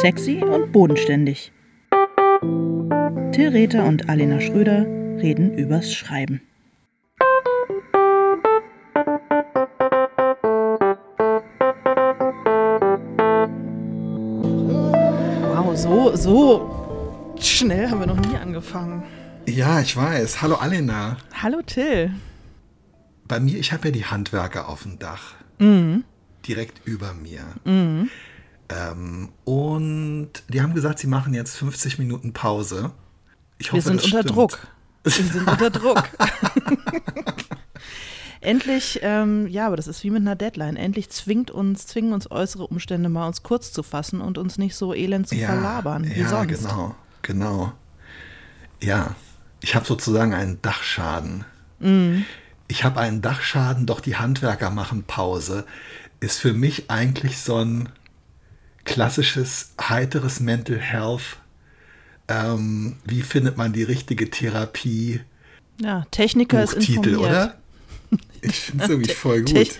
Sexy und bodenständig. Till Rether und Alena Schröder reden übers Schreiben. Wow, so, so schnell haben wir noch nie angefangen. Ja, ich weiß. Hallo Alena. Hallo Till. Bei mir, ich habe ja die Handwerker auf dem Dach. Mhm. Direkt über mir. Mhm. Ähm, und die haben gesagt, sie machen jetzt 50 Minuten Pause. Ich hoffe, wir sind unter stimmt. Druck. Wir sind unter Druck. Endlich, ähm, ja, aber das ist wie mit einer Deadline. Endlich zwingt uns, zwingen uns äußere Umstände mal uns kurz zu fassen und uns nicht so elend zu Ja, verlabern wie ja, sonst. genau, genau. Ja, ich habe sozusagen einen Dachschaden. Mhm. Ich habe einen Dachschaden, doch die Handwerker machen Pause. Ist für mich eigentlich so ein klassisches, heiteres Mental Health. Ähm, wie findet man die richtige Therapie? Ja, Techniker ist Buchtitel, informiert. oder? Ich finde es irgendwie voll Te- gut.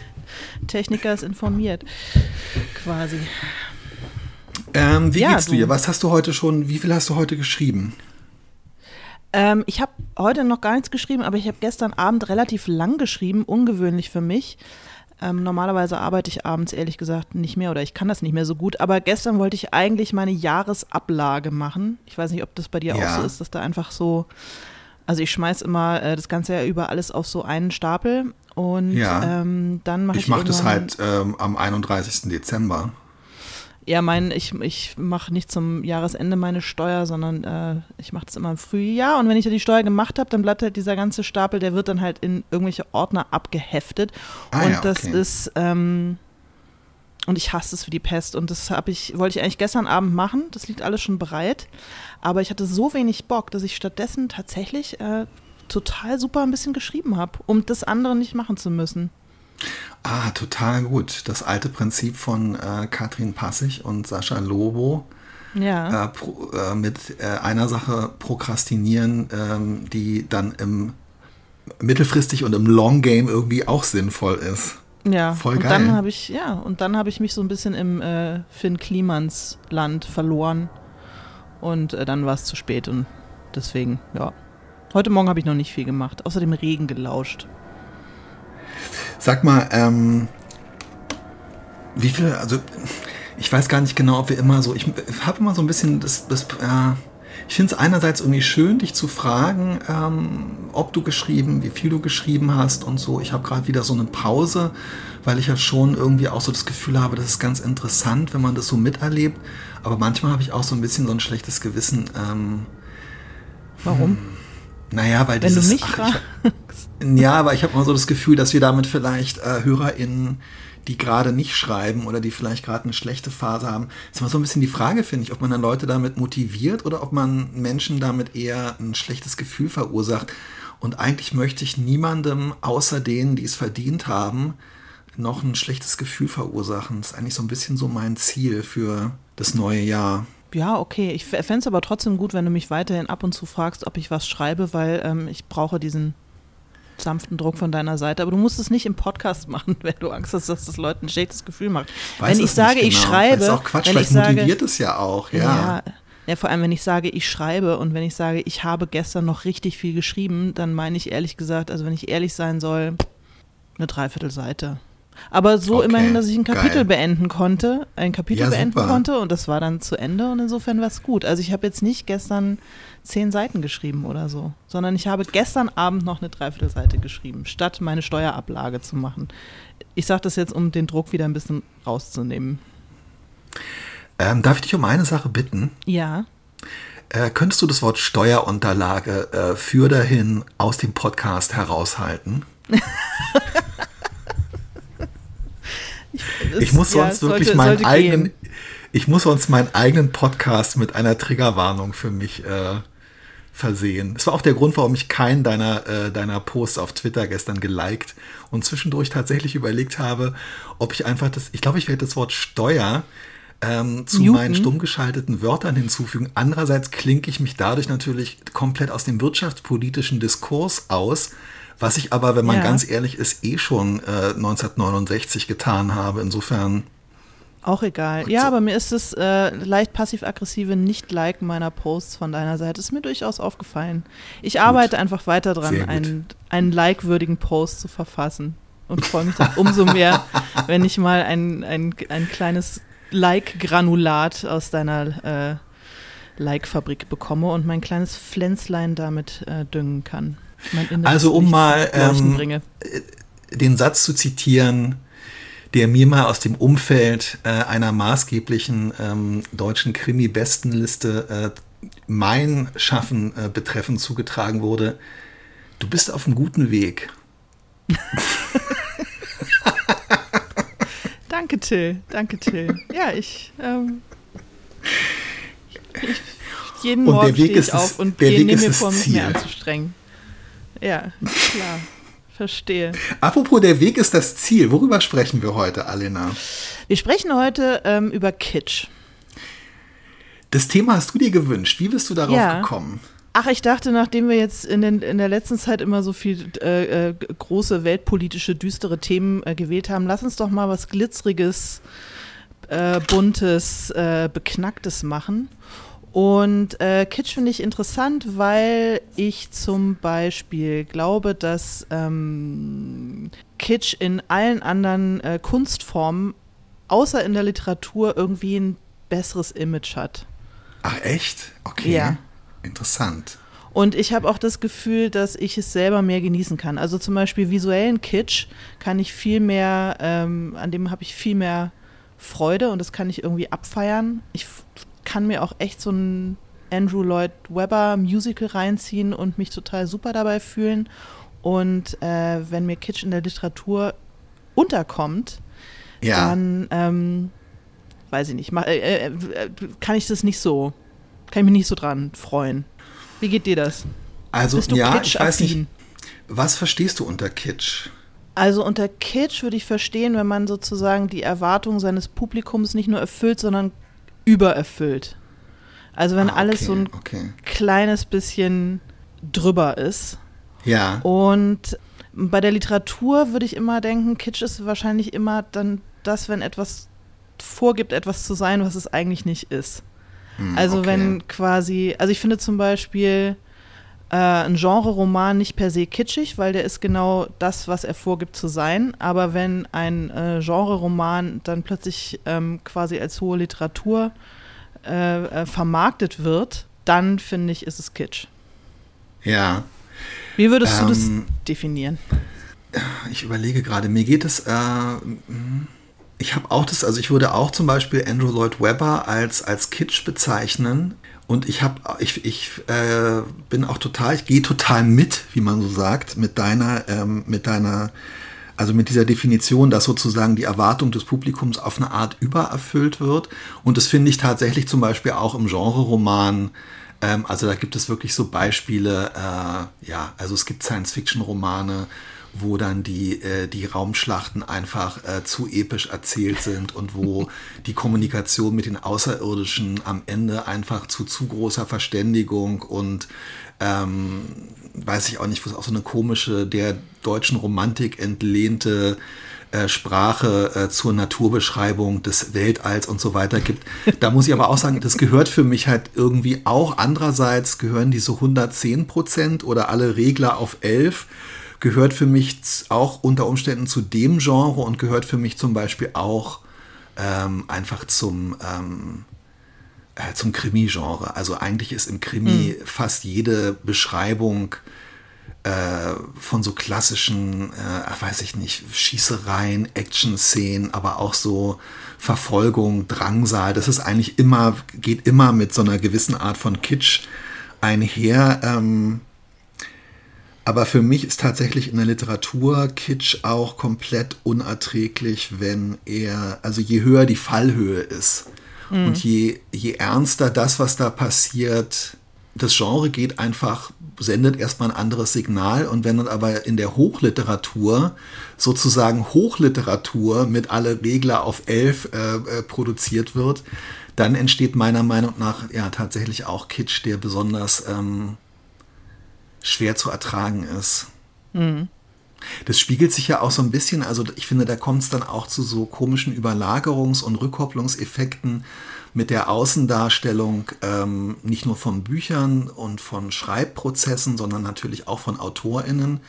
Techniker ist informiert, quasi. Ähm, wie Ja, geht's du- dir? Was hast du heute schon, wie viel hast du heute geschrieben? Ähm, ich habe heute noch gar nichts geschrieben, aber ich habe gestern Abend relativ lang geschrieben, ungewöhnlich für mich. Ähm, normalerweise arbeite ich abends ehrlich gesagt nicht mehr oder ich kann das nicht mehr so gut. Aber gestern wollte ich eigentlich meine Jahresablage machen. Ich weiß nicht, ob das bei dir Ja. auch so ist, dass da einfach so. Also ich schmeiß immer äh, das ganze Jahr über alles auf so einen Stapel und Ja. ähm, dann mache ich. Ich mache das halt ähm, am 31. Dezember. Ja, mein, ich, ich mache nicht zum Jahresende meine Steuer, sondern äh, ich mache das immer im Frühjahr. Und wenn ich ja die Steuer gemacht habe, dann bleibt halt dieser ganze Stapel, der wird dann halt in irgendwelche Ordner abgeheftet. Ah und ja, das okay. ist, ähm, und ich hasse es für die Pest. Und das habe ich, wollte ich eigentlich gestern Abend machen. Das liegt alles schon bereit. Aber ich hatte so wenig Bock, dass ich stattdessen tatsächlich äh, total super ein bisschen geschrieben habe, um das andere nicht machen zu müssen. Ah, total gut. Das alte Prinzip von äh, Katrin Passig und Sascha Lobo. Ja. Äh, pro, äh, mit äh, einer Sache prokrastinieren, ähm, die dann im mittelfristig und im Long Game irgendwie auch sinnvoll ist. Ja, Voll und geil. dann habe ich, ja, und dann habe ich mich so ein bisschen im äh, Finn Klimans Land verloren. Und äh, dann war es zu spät und deswegen, ja. Heute Morgen habe ich noch nicht viel gemacht, außer dem Regen gelauscht. Sag mal, ähm, wie viel, also ich weiß gar nicht genau, ob wir immer so, ich habe immer so ein bisschen das, das äh, ich finde es einerseits irgendwie schön, dich zu fragen, ähm, ob du geschrieben, wie viel du geschrieben hast und so. Ich habe gerade wieder so eine Pause, weil ich ja schon irgendwie auch so das Gefühl habe, das ist ganz interessant, wenn man das so miterlebt. Aber manchmal habe ich auch so ein bisschen so ein schlechtes Gewissen. Ähm, Warum? Naja, weil Wenn du dieses, mich ach, ich, ja, aber ich habe mal so das Gefühl, dass wir damit vielleicht äh, HörerInnen, die gerade nicht schreiben oder die vielleicht gerade eine schlechte Phase haben, ist immer so ein bisschen die Frage, finde ich, ob man dann Leute damit motiviert oder ob man Menschen damit eher ein schlechtes Gefühl verursacht. Und eigentlich möchte ich niemandem außer denen, die es verdient haben, noch ein schlechtes Gefühl verursachen. Das ist eigentlich so ein bisschen so mein Ziel für das neue Jahr. Ja, okay. Ich fände es aber trotzdem gut, wenn du mich weiterhin ab und zu fragst, ob ich was schreibe, weil ähm, ich brauche diesen sanften Druck von deiner Seite. Aber du musst es nicht im Podcast machen, wenn du Angst hast, dass das Leuten ein schlechtes Gefühl macht. Weiß wenn ich sage, nicht ich genau. schreibe, Das ist auch Quatsch, wenn ich vielleicht sage, motiviert es ja auch, ja. Ja. ja, vor allem, wenn ich sage, ich schreibe und wenn ich sage, ich habe gestern noch richtig viel geschrieben, dann meine ich ehrlich gesagt, also wenn ich ehrlich sein soll, eine Dreiviertelseite. Aber so Okay, immerhin, dass ich ein Kapitel geil. beenden konnte, ein Kapitel Ja, beenden super. konnte und das war dann zu Ende und insofern war es gut. Also ich habe jetzt nicht gestern zehn Seiten geschrieben oder so, sondern ich habe gestern Abend noch eine Dreiviertelseite geschrieben, statt meine Steuerablage zu machen. Ich sage das jetzt, um den Druck wieder ein bisschen rauszunehmen. Ähm, darf ich dich um eine Sache bitten? Ja. Äh, könntest du das Wort Steuerunterlage äh, für dahin aus dem Podcast heraushalten? Ich muss Ja, sonst wirklich sollte- meinen sollte eigenen, gehen. ich muss sonst meinen eigenen Podcast mit einer Triggerwarnung für mich äh, versehen. Das war auch der Grund, warum ich keinen deiner, äh, deiner Posts auf Twitter gestern geliked und zwischendurch tatsächlich überlegt habe, ob ich einfach das, ich glaube, ich werde das Wort Steuer ähm, zu Muten. meinen stumm geschalteten Wörtern hinzufügen. Andererseits klinke ich mich dadurch natürlich komplett aus dem wirtschaftspolitischen Diskurs aus, was ich aber, wenn man Ja. ganz ehrlich ist, eh schon äh, 1969 getan habe. Insofern Auch egal. Ja, so- aber mir ist das äh, leicht passiv-aggressive Nicht-Liken meiner Posts von deiner Seite ist mir durchaus aufgefallen. Ich arbeite einfach weiter dran, gut. einen, einen like-würdigen Post zu verfassen und freue mich dann umso mehr, wenn ich mal ein, ein, ein kleines Like-Granulat aus deiner äh, Like-Fabrik bekomme und mein kleines Pflänzlein damit äh, düngen kann. Also um mal, ähm, bringe. den Satz zu zitieren, der mir mal aus dem Umfeld äh, einer maßgeblichen ähm, deutschen Krimi-Bestenliste äh, mein Schaffen äh, betreffend zugetragen wurde. Du bist auf einem guten Weg. Danke, Till. Danke, Till. Ja, ich. Ähm, ich jeden Und Morgen stehe ich auf und gehe nehme mir vor, mich mehr anzustrengen. Ja, klar. Verstehe. Apropos, der Weg ist das Ziel. Worüber sprechen wir heute, Alena? Wir sprechen heute ähm, über Kitsch. Das Thema hast du dir gewünscht. Wie bist du darauf Ja. gekommen? Ach, ich dachte, nachdem wir jetzt in, den, in der letzten Zeit immer so viel äh, äh, große weltpolitische, düstere Themen äh, gewählt haben, lass uns doch mal was Glitzeriges, äh, Buntes, äh, Beknacktes machen. Und äh, Kitsch finde ich interessant, weil ich zum Beispiel glaube, dass ähm, Kitsch in allen anderen äh, Kunstformen, außer in der Literatur, irgendwie ein besseres Image hat. Ach, echt? Okay. Ja. Interessant. Und ich habe auch das Gefühl, dass ich es selber mehr genießen kann. Also zum Beispiel visuellen Kitsch kann ich viel mehr, ähm, an dem habe ich viel mehr Freude und das kann ich irgendwie abfeiern. Ich kann mir auch echt so ein Andrew Lloyd Webber Musical reinziehen und mich total super dabei fühlen. Und äh, wenn mir Kitsch in der Literatur unterkommt, Ja. dann ähm, weiß ich nicht, mach, äh, äh, kann ich das nicht so, kann ich mich nicht so dran freuen. Wie geht dir das? also, Bist du ja, ich weiß nicht. Was verstehst du unter Kitsch? Also unter Kitsch würde ich verstehen, wenn man sozusagen die Erwartungen seines Publikums nicht nur erfüllt, sondern übererfüllt. Also wenn Ah, alles okay, so ein Okay. kleines bisschen drüber ist. Ja. Und bei der Literatur würde ich immer denken, Kitsch ist wahrscheinlich immer dann das, wenn etwas vorgibt, etwas zu sein, was es eigentlich nicht ist. Hm, Also okay. wenn quasi, also ich finde zum Beispiel äh, ein Genre-Roman nicht per se kitschig, weil der ist genau das, was er vorgibt zu sein. Aber wenn ein äh, Genre-Roman dann plötzlich ähm, quasi als hohe Literatur äh, äh, vermarktet wird, dann finde ich, ist es Kitsch. Ja. Wie würdest du das Ähm, definieren? Ich überlege gerade, mir geht es, äh, ich habe auch das, also ich würde auch zum Beispiel Andrew Lloyd Webber als, als Kitsch bezeichnen. Und ich habe, ich, ich äh, bin auch total, ich gehe total mit, wie man so sagt, mit deiner, ähm, mit deiner, also mit dieser Definition, dass sozusagen die Erwartung des Publikums auf eine Art übererfüllt wird. Und das finde ich tatsächlich zum Beispiel auch im Genre-Roman. Ähm, also da gibt es wirklich so Beispiele, äh, ja, also es gibt Science-Fiction-Romane, wo dann die, äh, die Raumschlachten einfach äh, zu episch erzählt sind und wo die Kommunikation mit den Außerirdischen am Ende einfach zu zu großer Verständigung und ähm, weiß ich auch nicht, wo es auch so eine komische, der deutschen Romantik entlehnte äh, Sprache äh, zur Naturbeschreibung des Weltalls und so weiter gibt. Da muss ich aber auch sagen, das gehört für mich halt irgendwie auch. Andererseits gehören diese 110 Prozent oder alle Regler auf 11 gehört für mich auch unter Umständen zu dem Genre und gehört für mich zum Beispiel auch ähm, einfach zum, ähm, äh, zum Krimi-Genre. Also eigentlich ist im Krimi fast jede Beschreibung äh, von so klassischen, äh, weiß ich nicht, Schießereien, Action-Szenen, aber auch so Verfolgung, Drangsal. Das ist eigentlich immer, geht immer mit so einer gewissen Art von Kitsch einher. Ähm, aber für mich ist tatsächlich in der Literatur Kitsch auch komplett unerträglich, wenn er, also je höher die Fallhöhe ist und je, je ernster das, was da passiert, das Genre geht einfach, sendet erstmal ein anderes Signal. Und wenn dann aber in der Hochliteratur sozusagen Hochliteratur mit alle Regler auf elf äh, äh, produziert wird, dann entsteht meiner Meinung nach ja tatsächlich auch Kitsch, der besonders ähm, schwer zu ertragen ist. Das spiegelt sich ja auch so ein bisschen, also ich finde, da kommt es dann auch zu so komischen Überlagerungs- und Rückkopplungseffekten mit der Außendarstellung ähm, nicht nur von Büchern und von Schreibprozessen, sondern natürlich auch von AutorInnen.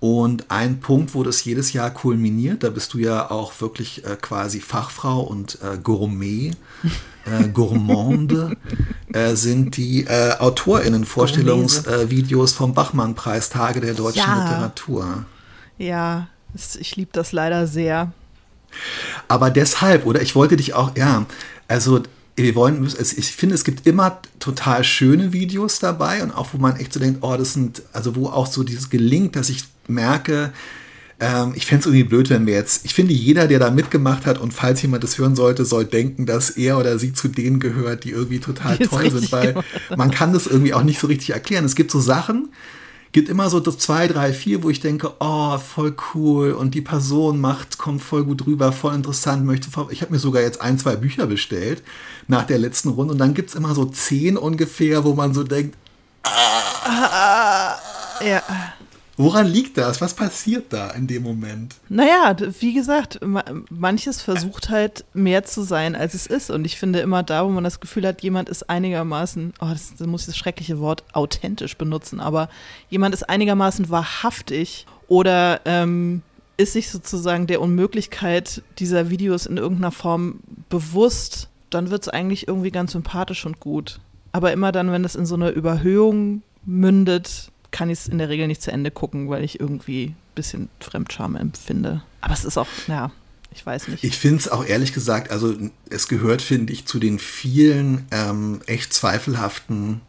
Und ein Punkt, wo das jedes Jahr kulminiert, da bist du ja auch wirklich äh, quasi Fachfrau und äh, Gourmet, äh, Gourmande, äh, sind die äh, AutorInnen-Vorstellungsvideos vom Bachmann-Preis Tage der deutschen Ja. Literatur. Ja, ich liebe das leider sehr. Aber deshalb, oder ich wollte dich auch, ja, also wir wollen, ich finde, es gibt immer total schöne Videos dabei und auch wo man echt so denkt, oh, das sind, also wo auch so dieses gelingt, dass ich merke, ähm, ich fände es irgendwie blöd, wenn wir jetzt, ich finde, jeder, der da mitgemacht hat und falls jemand das hören sollte, soll denken, dass er oder sie zu denen gehört, die irgendwie total Die toll sind, weil man kann das irgendwie auch nicht so richtig erklären. Es gibt so Sachen, gibt immer so das zwei, drei, vier, wo ich denke, oh, voll cool und die Person macht, kommt voll gut rüber, voll interessant, möchte, ich habe mir sogar jetzt ein, zwei Bücher bestellt nach der letzten Runde und dann gibt es immer so zehn ungefähr, wo man so denkt, Ja. Woran liegt das? Was passiert da in dem Moment? Naja, wie gesagt, ma- manches versucht halt mehr zu sein, als es ist. Und ich finde immer da, wo man das Gefühl hat, jemand ist einigermaßen, oh, das, da muss ich das schreckliche Wort authentisch benutzen, aber jemand ist einigermaßen wahrhaftig oder ähm, ist sich sozusagen der Unmöglichkeit dieser Videos in irgendeiner Form bewusst, dann wird es eigentlich irgendwie ganz sympathisch und gut. Aber immer dann, wenn es in so eine Überhöhung mündet, kann ich es in der Regel nicht zu Ende gucken, weil ich irgendwie ein bisschen Fremdscham empfinde. Aber es ist auch, ja, ich weiß nicht. Ich finde es auch ehrlich gesagt, also es gehört, finde ich, zu den vielen ähm, echt zweifelhaften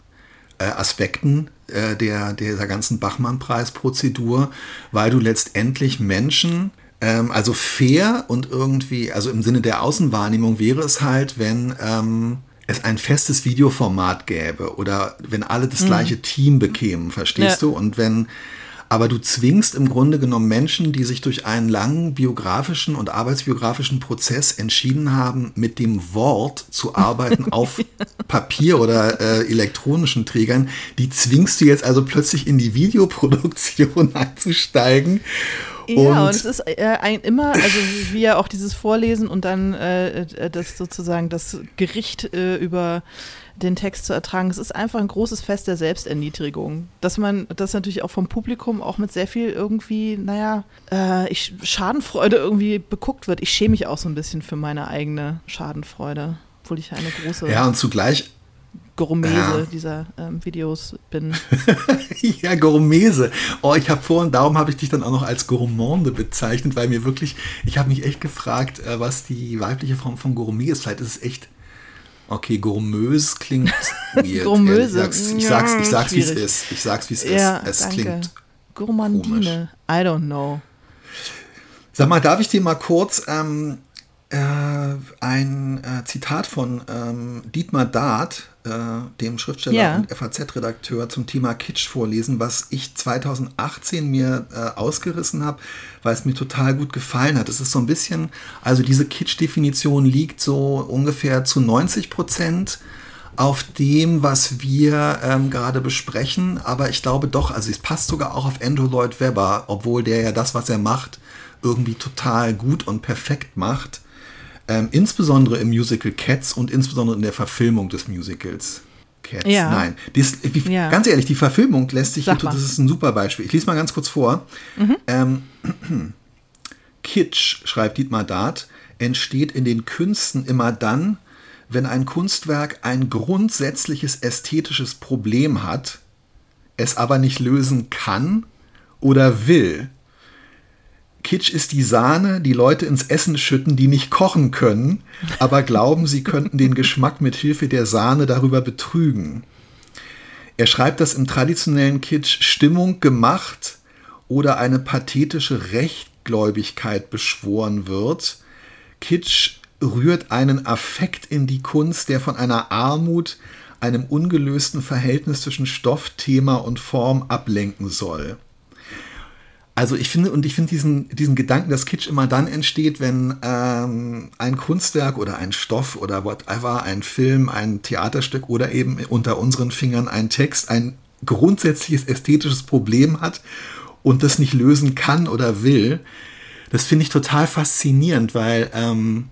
äh, Aspekten äh, der, dieser ganzen Bachmann-Preis-Prozedur, weil du letztendlich Menschen, ähm, also fair und irgendwie, also im Sinne der Außenwahrnehmung wäre es halt, wenn ähm, es ein festes Videoformat gäbe oder wenn alle das gleiche Team bekämen, verstehst Ja. du? Und wenn, aber du zwingst im Grunde genommen Menschen, die sich durch einen langen biografischen und arbeitsbiografischen Prozess entschieden haben, mit dem Wort zu arbeiten auf Papier oder äh, elektronischen Trägern, die zwingst du jetzt also plötzlich in die Videoproduktion einzusteigen. Ja, und, es ist äh, ein, immer, also wie ja auch dieses Vorlesen und dann äh, äh, das sozusagen das Gericht äh, über den Text zu ertragen. Es ist einfach ein großes Fest der Selbsterniedrigung. Dass man das natürlich auch vom Publikum auch mit sehr viel irgendwie, naja, äh, ich, Schadenfreude irgendwie beguckt wird. Ich schäme mich auch so ein bisschen für meine eigene Schadenfreude, obwohl ich eine große ja, und zugleich Gourmese Ja. dieser ähm, Videos bin. Ja, Gourmese. Oh, ich habe vor und darum habe ich dich dann auch noch als Gourmande bezeichnet, weil mir wirklich, ich habe mich echt gefragt, äh, was die weibliche Form von Gourmet ist. Vielleicht ist es echt, okay, gourmös klingt weird. Gourmöse, ehrlich gesagt. Ich sag's, ich sag's, wie es ist. Ich sag's, wie es ja, ist. Es danke. klingt. Gourmandine. I don't know. Sag mal, darf ich dir mal kurz ähm, äh, ein äh, Zitat von ähm, Dietmar Dart, äh, dem Schriftsteller Ja. und FAZ-Redakteur zum Thema Kitsch vorlesen, was ich 2018 mir äh, ausgerissen habe, weil es mir total gut gefallen hat. Es ist so ein bisschen, also diese Kitsch-Definition liegt so ungefähr zu 90 Prozent auf dem, was wir ähm, gerade besprechen, aber ich glaube doch, also es passt sogar auch auf Andrew Lloyd Webber, obwohl der ja das, was er macht, irgendwie total gut und perfekt macht. Ähm, insbesondere im Musical Cats und insbesondere in der Verfilmung des Musicals Cats. Ja. Nein, dies, wie, Ja. ganz ehrlich, die Verfilmung lässt sich, das ist ein super Beispiel. Ich lese mal ganz kurz vor. Ähm, Kitsch, schreibt Dietmar Dart, entsteht in den Künsten immer dann, wenn ein Kunstwerk ein grundsätzliches ästhetisches Problem hat, es aber nicht lösen kann oder will. Kitsch ist die Sahne, die Leute ins Essen schütten, die nicht kochen können, aber glauben, sie könnten den Geschmack mit Hilfe der Sahne darüber betrügen. Er schreibt, dass im traditionellen Kitsch Stimmung gemacht oder eine pathetische Rechtgläubigkeit beschworen wird. Kitsch rührt einen Affekt in die Kunst, der von einer Armut, einem ungelösten Verhältnis zwischen Stoff, Thema und Form ablenken soll. Also ich finde, und ich finde diesen, diesen Gedanken, dass Kitsch immer dann entsteht, wenn ähm, ein Kunstwerk oder ein Stoff oder whatever, ein Film, ein Theaterstück oder eben unter unseren Fingern ein Text ein grundsätzliches ästhetisches Problem hat und das nicht lösen kann oder will. Das finde ich total faszinierend, weil ähm,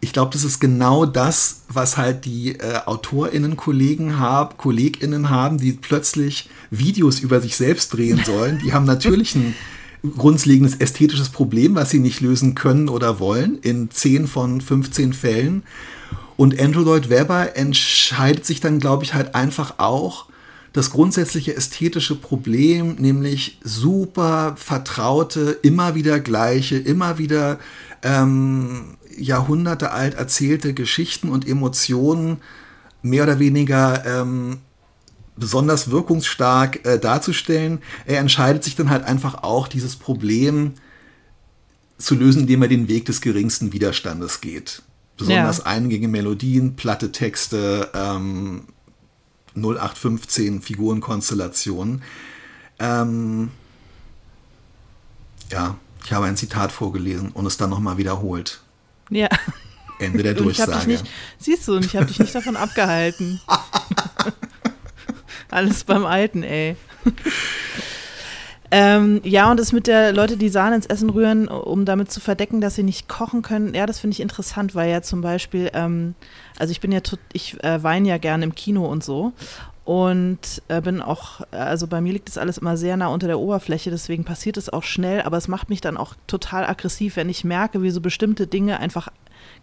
ich glaube, das ist genau das, was halt die äh, AutorInnen, Kollegen haben, KollegInnen haben, die plötzlich Videos über sich selbst drehen sollen. Die haben natürlich ein grundlegendes ästhetisches Problem, was sie nicht lösen können oder wollen, in 10 von 15 Fällen. Und Andrew Lloyd Webber entscheidet sich dann, glaube ich, halt einfach auch, das grundsätzliche ästhetische Problem, nämlich super vertraute, immer wieder gleiche, immer wieder ähm, Jahrhunderte alt erzählte Geschichten und Emotionen mehr oder weniger ähm, besonders wirkungsstark äh, darzustellen. Er entscheidet sich dann halt einfach auch, dieses Problem zu lösen, indem er den Weg des geringsten Widerstandes geht. Besonders ja. eingängige Melodien, platte Texte, ähm, 0815 Figurenkonstellationen. Ähm, ja, ich habe ein Zitat vorgelesen und es dann nochmal wiederholt. Ja. Ende der Durchsage. Nicht, siehst du, und ich habe dich nicht davon abgehalten. Alles beim Alten, ey. ähm, ja, und das mit der Leute, die Sahne ins Essen rühren, um damit zu verdecken, dass sie nicht kochen können, ja, das finde ich interessant, weil ja zum Beispiel, ähm, also ich bin ja, ich äh, weine ja gerne im Kino und so und äh, bin auch, also bei mir liegt das alles immer sehr nah unter der Oberfläche, deswegen passiert es auch schnell, aber es macht mich dann auch total aggressiv, wenn ich merke, wie so bestimmte Dinge einfach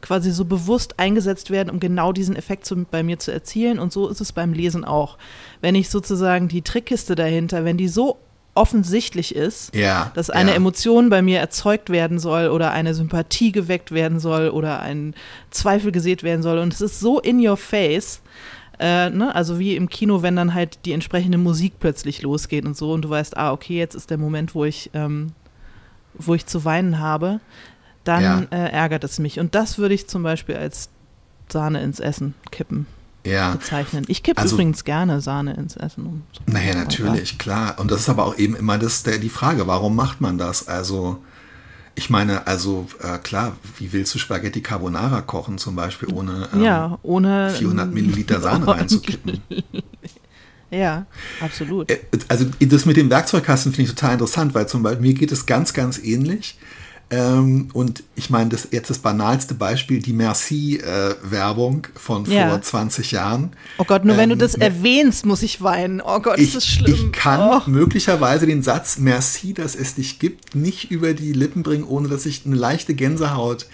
quasi so bewusst eingesetzt werden, um genau diesen Effekt zu, bei mir zu erzielen. Und so ist es beim Lesen auch. Wenn ich sozusagen die Trickkiste dahinter, wenn die so offensichtlich ist, ja, dass eine ja. Emotion bei mir erzeugt werden soll oder eine Sympathie geweckt werden soll oder ein Zweifel gesät werden soll. Und es ist so in your face, äh, ne? Also wie im Kino, wenn dann halt die entsprechende Musik plötzlich losgeht und so und du weißt, ah, okay, jetzt ist der Moment, wo ich, ähm, wo ich zu weinen habe dann ja. äh, ärgert es mich. Und das würde ich zum Beispiel als Sahne ins Essen kippen ja. bezeichnen. Ich kippe also, übrigens gerne Sahne ins Essen. Um so naja, natürlich, klar. Und das ist aber auch eben immer das, der, die Frage, warum macht man das? Also, ich meine, also äh, klar, wie willst du Spaghetti Carbonara kochen zum Beispiel, ohne, ähm, ja, ohne 400 Milliliter Sahne reinzukippen? Ja, absolut. Äh, also das mit dem Werkzeugkasten finde ich total interessant, weil zum Beispiel mir geht es ganz, ganz ähnlich. Ähm, und ich meine, das jetzt das banalste Beispiel, die Merci-Werbung äh, von ja. vor 20 Jahren. Oh Gott, nur ähm, wenn du ähm, das erwähnst, muss ich weinen. Oh Gott, ich, ist das schlimm. Ich kann oh. möglicherweise den Satz Merci, dass es dich gibt, nicht über die Lippen bringen, ohne dass ich eine leichte Gänsehaut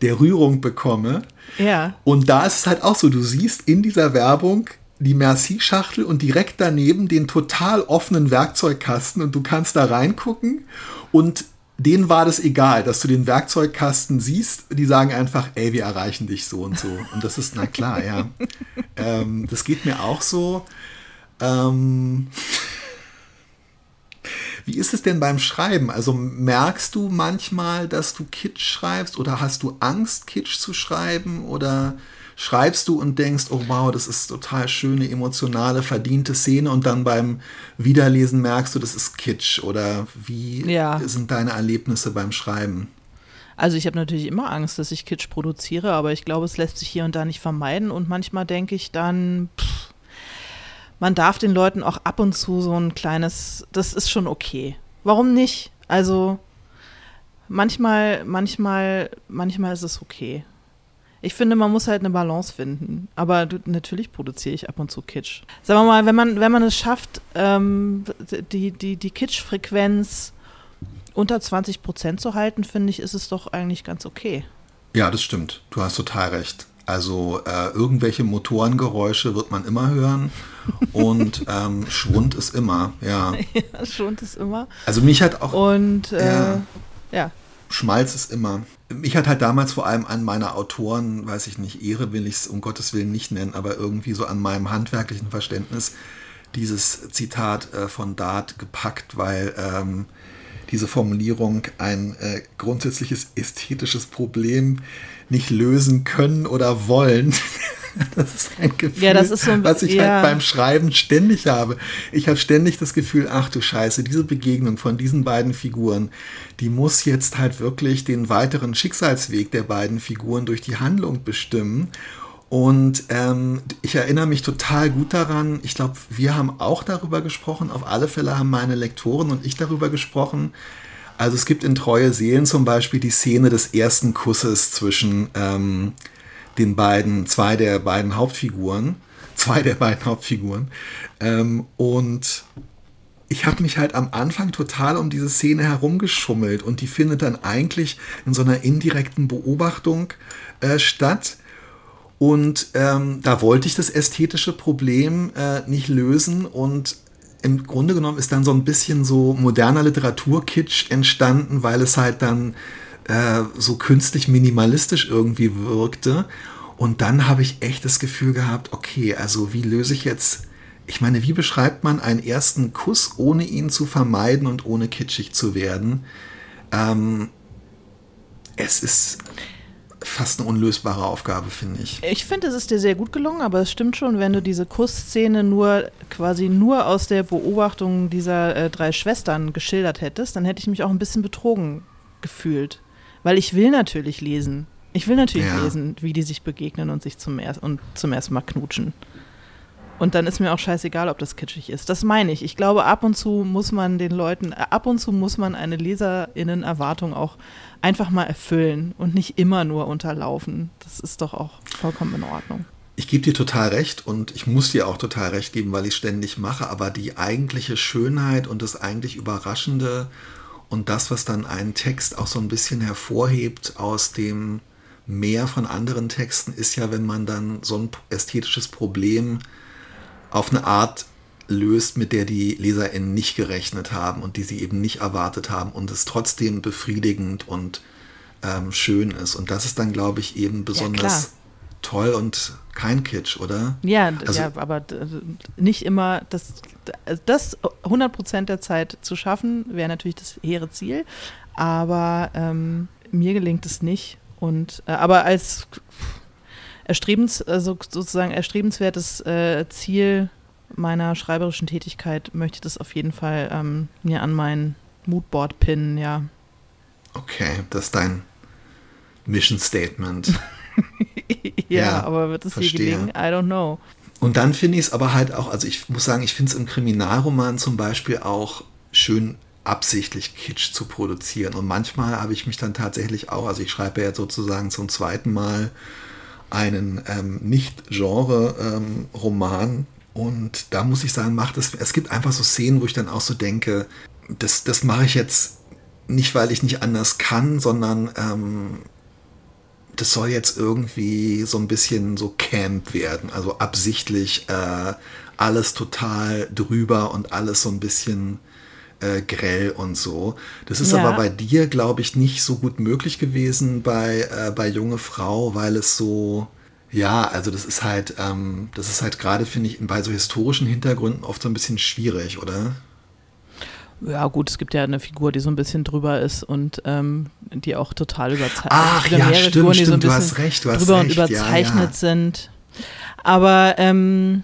der Rührung bekomme. Ja. Und da ist es halt auch so, du siehst in dieser Werbung die Merci-Schachtel und direkt daneben den total offenen Werkzeugkasten und du kannst da reingucken und denen war das egal, dass du den Werkzeugkasten siehst. Die sagen einfach, ey, wir erreichen dich so und so. Und das ist, na klar, ja. Ähm, das geht mir auch so. Ähm, wie ist es denn beim Schreiben? Also merkst du manchmal, dass du Kitsch schreibst oder hast du Angst, Kitsch zu schreiben oder schreibst du und denkst, oh wow, das ist total schöne, emotionale, verdiente Szene und dann beim Wiederlesen merkst du, das ist Kitsch oder wie ja. sind deine Erlebnisse beim Schreiben? Also ich habe natürlich immer Angst, dass ich Kitsch produziere, aber ich glaube, es lässt sich hier und da nicht vermeiden und manchmal denke ich dann, pff, man darf den Leuten auch ab und zu so ein kleines, das ist schon okay. Warum nicht? Also manchmal, manchmal, manchmal ist es okay. Ich finde, man muss halt eine Balance finden. Aber du, natürlich produziere ich ab und zu Kitsch. Sagen wir mal, wenn man, wenn man es schafft, ähm, die, die, die Kitsch-Frequenz unter 20 Prozent zu halten, finde ich, ist es doch eigentlich ganz okay. Ja, das stimmt. Du hast total recht. Also äh, irgendwelche Motorengeräusche wird man immer hören und ähm, Schwund ist immer, ja. ja. Schwund ist immer. Also mich hat auch. Und äh, ja. ja. Schmalz ist immer. Mich hat halt damals vor allem an meiner Autoren, weiß ich nicht, Ehre will ich es um Gottes Willen nicht nennen, aber irgendwie so an meinem handwerklichen Verständnis dieses Zitat äh, von Dart gepackt, weil ähm, diese Formulierung ein äh, grundsätzliches ästhetisches Problem nicht lösen können oder wollen. Das ist ein Gefühl, ja, das ist so ein, was ich halt ja. halt beim Schreiben ständig habe. Ich habe ständig das Gefühl, ach du Scheiße, diese Begegnung von diesen beiden Figuren, die muss jetzt halt wirklich den weiteren Schicksalsweg der beiden Figuren durch die Handlung bestimmen. Und ähm, ich erinnere mich total gut daran. Ich glaube, wir haben auch darüber gesprochen. Auf alle Fälle haben meine Lektoren und ich darüber gesprochen. Also es gibt in Treue Seelen zum Beispiel die Szene des ersten Kusses zwischen ähm, den beiden, zwei der beiden Hauptfiguren, zwei der beiden Hauptfiguren. Ähm, und ich habe mich halt am Anfang total um diese Szene herumgeschummelt und die findet dann eigentlich in so einer indirekten Beobachtung äh, statt und ähm, da wollte ich das ästhetische Problem äh, nicht lösen und im Grunde genommen ist dann so ein bisschen so moderner Literaturkitsch entstanden, weil es halt dann äh, so künstlich minimalistisch irgendwie wirkte. Und dann habe ich echt das Gefühl gehabt, okay, also wie löse ich jetzt, ich meine, wie beschreibt man einen ersten Kuss, ohne ihn zu vermeiden und ohne kitschig zu werden? Ähm, es ist fast eine unlösbare Aufgabe, finde ich. Ich finde, es ist dir sehr gut gelungen, aber es stimmt schon, wenn du diese Kussszene nur quasi nur aus der Beobachtung dieser äh, drei Schwestern geschildert hättest, dann hätte ich mich auch ein bisschen betrogen gefühlt. Weil ich will natürlich lesen. Ich will natürlich ja. lesen, wie die sich begegnen und sich zum, er und zum ersten Mal knutschen. Und dann ist mir auch scheißegal, ob das kitschig ist. Das meine ich. Ich glaube, ab und zu muss man den Leuten, äh, ab und zu muss man eine LeserInnen-Erwartung auch einfach mal erfüllen und nicht immer nur unterlaufen. Das ist doch auch vollkommen in Ordnung. Ich gebe dir total recht und ich muss dir auch total recht geben, weil ich ständig mache, aber die eigentliche Schönheit und das eigentlich Überraschende und das, was dann einen Text auch so ein bisschen hervorhebt aus dem Meer von anderen Texten, ist ja, wenn man dann so ein ästhetisches Problem auf eine Art löst, mit der die LeserInnen nicht gerechnet haben und die sie eben nicht erwartet haben und es trotzdem befriedigend und ähm, schön ist. Und das ist dann, glaube ich, eben besonders toll und kein Kitsch, oder? Ja, also, ja aber nicht immer das, das 100% der Zeit zu schaffen, wäre natürlich das hehre Ziel. Aber ähm, mir gelingt es nicht. Und äh, aber als erstrebens, also sozusagen erstrebenswertes äh, Ziel meiner schreiberischen Tätigkeit möchte ich das auf jeden Fall ähm, mir an mein Moodboard pinnen, ja. Okay, das ist dein Mission Statement. ja, ja, aber wird es hier gelingen? I don't know. Und dann finde ich es aber halt auch, also ich muss sagen, ich finde es im Kriminalroman zum Beispiel auch schön absichtlich Kitsch zu produzieren. Und manchmal habe ich mich dann tatsächlich auch, also ich schreibe ja sozusagen zum zweiten Mal einen ähm, Nicht-Genre-Roman. Ähm, und da muss ich sagen, macht es, es gibt einfach so Szenen, wo ich dann auch so denke, das, das mache ich jetzt nicht, weil ich nicht anders kann, sondern ähm, das soll jetzt irgendwie so ein bisschen so Camp werden. Also absichtlich äh, alles total drüber und alles so ein bisschen äh, grell und so. Das ist ja. aber bei dir, glaube ich, nicht so gut möglich gewesen bei, äh, bei Junge Frau, weil es so, ja, also das ist halt, ähm, das ist halt gerade, finde ich, bei so historischen Hintergründen oft so ein bisschen schwierig, oder? Ja, gut, es gibt ja eine Figur, die so ein bisschen drüber ist und ähm, die auch total überzeichnet Ach, ja, stimmt, Figuren, stimmt, so du hast recht, drüber recht. und überzeichnet ja, ja. sind. Aber, ähm,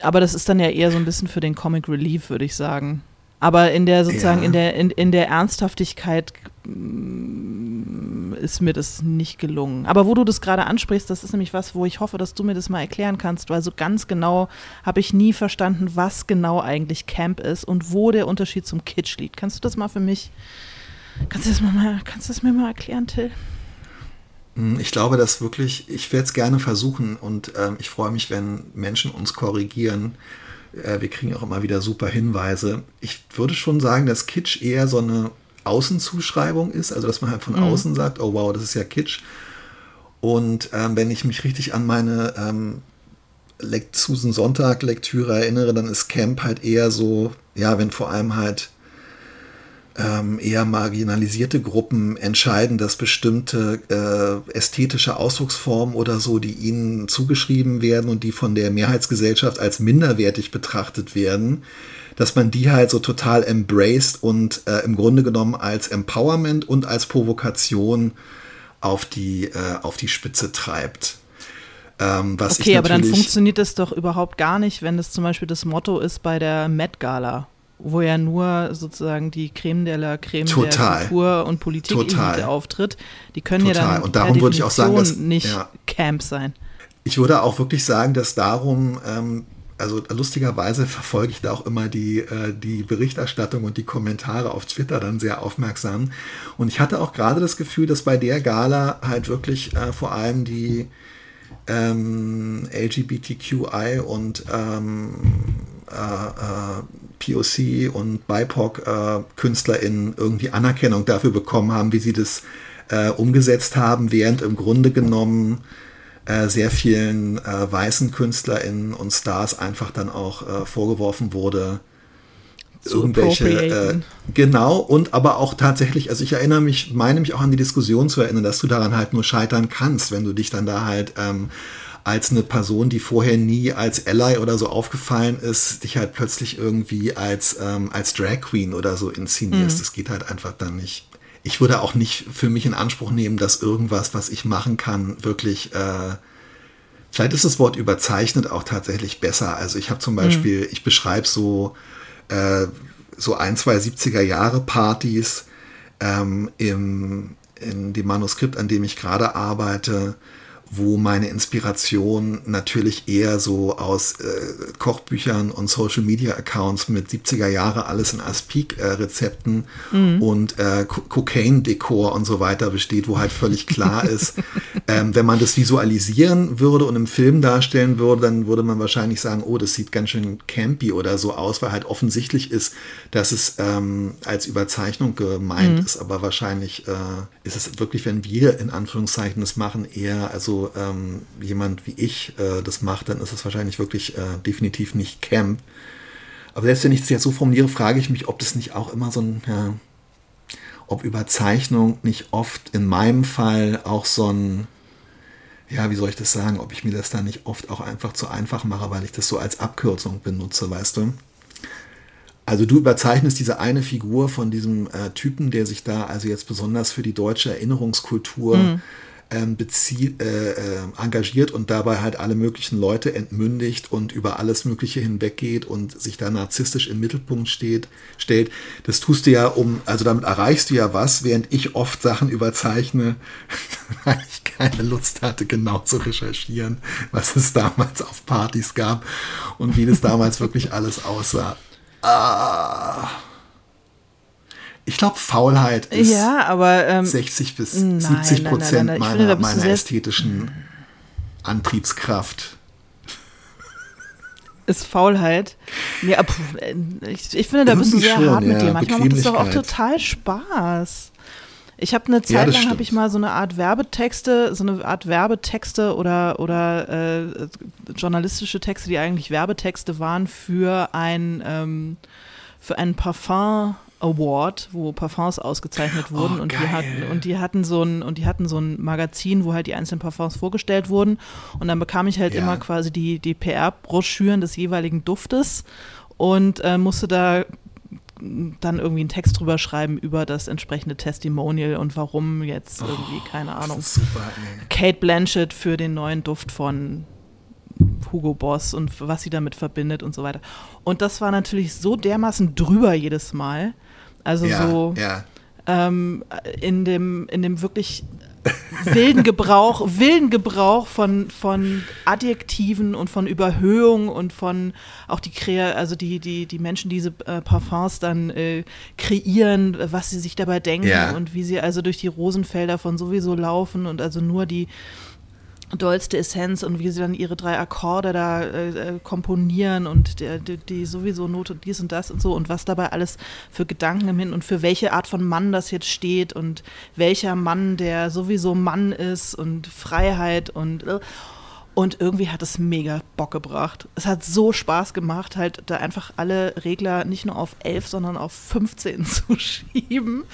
aber das ist dann ja eher so ein bisschen für den Comic Relief, würde ich sagen. Aber in der sozusagen ja. in der in, in der Ernsthaftigkeit mm, ist mir das nicht gelungen. Aber wo du das gerade ansprichst, das ist nämlich was, wo ich hoffe, dass du mir das mal erklären kannst, weil so ganz genau habe ich nie verstanden, was genau eigentlich Camp ist und wo der Unterschied zum Kitsch liegt. Kannst du das mal für mich, kannst du das mal, kannst du das mir mal erklären, Till? Hm, ich glaube, dass wirklich, ich werde es gerne versuchen und ähm, ich freue mich, wenn Menschen uns korrigieren äh, wir kriegen auch immer wieder super Hinweise. Ich würde schon sagen, dass Kitsch eher so eine Außenzuschreibung ist, also dass man halt von mhm. außen sagt, oh wow, das ist ja Kitsch. Und ähm, wenn ich mich richtig an meine ähm, Susan Sonntag Lektüre erinnere, dann ist Camp halt eher so, ja, wenn vor allem halt ähm, eher marginalisierte Gruppen entscheiden, dass bestimmte äh, ästhetische Ausdrucksformen oder so, die ihnen zugeschrieben werden und die von der Mehrheitsgesellschaft als minderwertig betrachtet werden, dass man die halt so total embraced und äh, im Grunde genommen als Empowerment und als Provokation auf die, äh, auf die Spitze treibt. Ähm, okay, aber dann funktioniert das doch überhaupt gar nicht, wenn das zum Beispiel das Motto ist bei der Met Gala wo ja nur sozusagen die Creme de la Creme Total. der Kultur- und Politik auftritt, die können Total. ja dann und darum würde ich auch sagen, dass, nicht ja. Camp sein. Ich würde auch wirklich sagen, dass darum, ähm, also lustigerweise verfolge ich da auch immer die, äh, die Berichterstattung und die Kommentare auf Twitter dann sehr aufmerksam. Und ich hatte auch gerade das Gefühl, dass bei der Gala halt wirklich äh, vor allem die ähm, LGBTQI und ähm, äh, äh POC und BIPOC-KünstlerInnen äh, irgendwie Anerkennung dafür bekommen haben, wie sie das äh, umgesetzt haben, während im Grunde genommen äh, sehr vielen äh, weißen KünstlerInnen und Stars einfach dann auch äh, vorgeworfen wurde, irgendwelche äh, genau und aber auch tatsächlich, also ich erinnere mich, meine mich auch an die Diskussion zu erinnern, dass du daran halt nur scheitern kannst, wenn du dich dann da halt ähm, als eine Person, die vorher nie als Ally oder so aufgefallen ist, dich halt plötzlich irgendwie als, ähm, als Drag Queen oder so inszenierst. Mhm. Das geht halt einfach dann nicht ich würde auch nicht für mich in Anspruch nehmen, dass irgendwas, was ich machen kann, wirklich, äh, vielleicht ist das Wort überzeichnet auch tatsächlich besser. Also ich habe zum Beispiel, mhm. ich beschreibe so, äh, so ein, zwei 70er Jahre Partys ähm, im, in dem Manuskript, an dem ich gerade arbeite wo meine Inspiration natürlich eher so aus äh, Kochbüchern und Social Media Accounts mit 70er Jahre alles in Aspik äh, Rezepten mhm. und äh, Cocaine Dekor und so weiter besteht, wo halt völlig klar ist, ähm, wenn man das visualisieren würde und im Film darstellen würde, dann würde man wahrscheinlich sagen, oh, das sieht ganz schön campy oder so aus, weil halt offensichtlich ist, dass es ähm, als Überzeichnung gemeint mhm. ist, aber wahrscheinlich äh, ist es wirklich, wenn wir in Anführungszeichen das machen, eher also ähm, jemand wie ich äh, das macht, dann ist es wahrscheinlich wirklich äh, definitiv nicht Camp. Aber selbst wenn ich das jetzt so formuliere, frage ich mich, ob das nicht auch immer so ein, ja, ob Überzeichnung nicht oft in meinem Fall auch so ein, ja, wie soll ich das sagen, ob ich mir das dann nicht oft auch einfach zu einfach mache, weil ich das so als Abkürzung benutze, weißt du? Also du überzeichnest diese eine Figur von diesem äh, Typen, der sich da also jetzt besonders für die deutsche Erinnerungskultur mhm ähm, äh, äh, engagiert und dabei halt alle möglichen Leute entmündigt und über alles Mögliche hinweggeht und sich da narzisstisch im Mittelpunkt steht, stellt. Das tust du ja um, also damit erreichst du ja was, während ich oft Sachen überzeichne, weil ich keine Lust hatte, genau zu recherchieren, was es damals auf Partys gab und wie das damals wirklich alles aussah. Ah. Ich glaube, Faulheit ist ja, aber, ähm, 60 bis nein, 70 Prozent nein, nein, meiner, finde, meiner ästhetischen Antriebskraft. Ist Faulheit. Ja, pff, ich, ich, finde, da bist du sehr schon, hart mit ja, dir. Manchmal macht das doch auch total Spaß. Ich habe eine Zeit ja, lang habe ich mal so eine Art Werbetexte, so eine Art Werbetexte oder oder äh, journalistische Texte, die eigentlich Werbetexte waren für ein ähm, für ein Parfum Award, wo Parfums ausgezeichnet wurden oh, und, die hatten, und die hatten so ein und die hatten so ein Magazin, wo halt die einzelnen Parfums vorgestellt wurden und dann bekam ich halt ja. immer quasi die, die PR-Broschüren des jeweiligen Duftes und äh, musste da dann irgendwie einen Text drüber schreiben über das entsprechende Testimonial und warum jetzt oh, irgendwie, keine Ahnung, super, Kate Blanchett für den neuen Duft von Hugo Boss und was sie damit verbindet und so weiter. Und das war natürlich so dermaßen drüber jedes Mal. Also ja, so ja. Ähm, in, dem, in dem wirklich wilden Gebrauch, wilden Gebrauch von, von Adjektiven und von Überhöhung und von auch die Krea also die, die, die Menschen diese äh, Parfums dann äh, kreieren, was sie sich dabei denken ja. und wie sie also durch die Rosenfelder von sowieso laufen und also nur die dollste Essenz und wie sie dann ihre drei Akkorde da äh, äh komponieren und die, die, die, sowieso Note dies und das und so und was dabei alles für Gedanken im Hin und für welche Art von Mann das jetzt steht und welcher Mann der sowieso Mann ist und Freiheit und äh, und irgendwie hat es mega Bock gebracht. Es hat so Spaß gemacht, halt da einfach alle Regler nicht nur auf 11, sondern auf 15 zu schieben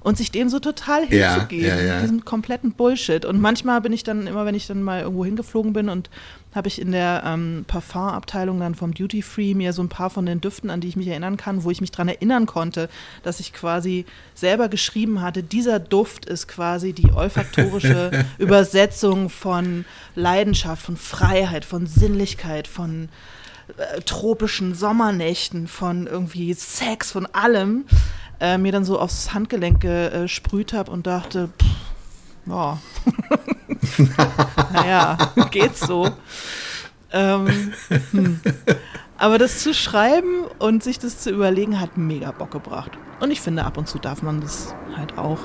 und sich dem so total hinzugeben. Ja, ja, ja. Diesem kompletten Bullshit. Und manchmal bin ich dann, immer wenn ich dann mal irgendwo hingeflogen bin und habe ich in der ähm, Parfumabteilung dann vom Duty Free mir so ein paar von den Düften, an die ich mich erinnern kann, wo ich mich daran erinnern konnte, dass ich quasi selber geschrieben hatte, dieser Duft ist quasi die olfaktorische Übersetzung von Leidenschaft, von Freiheit, von Sinnlichkeit, von äh, tropischen Sommernächten, von irgendwie Sex, von allem, äh, mir dann so aufs Handgelenk gesprüht habe und dachte, pff, ja. naja, geht so. Ähm, hm. Aber das zu schreiben und sich das zu überlegen, hat mega Bock gebracht. Und ich finde, ab und zu darf man das halt auch.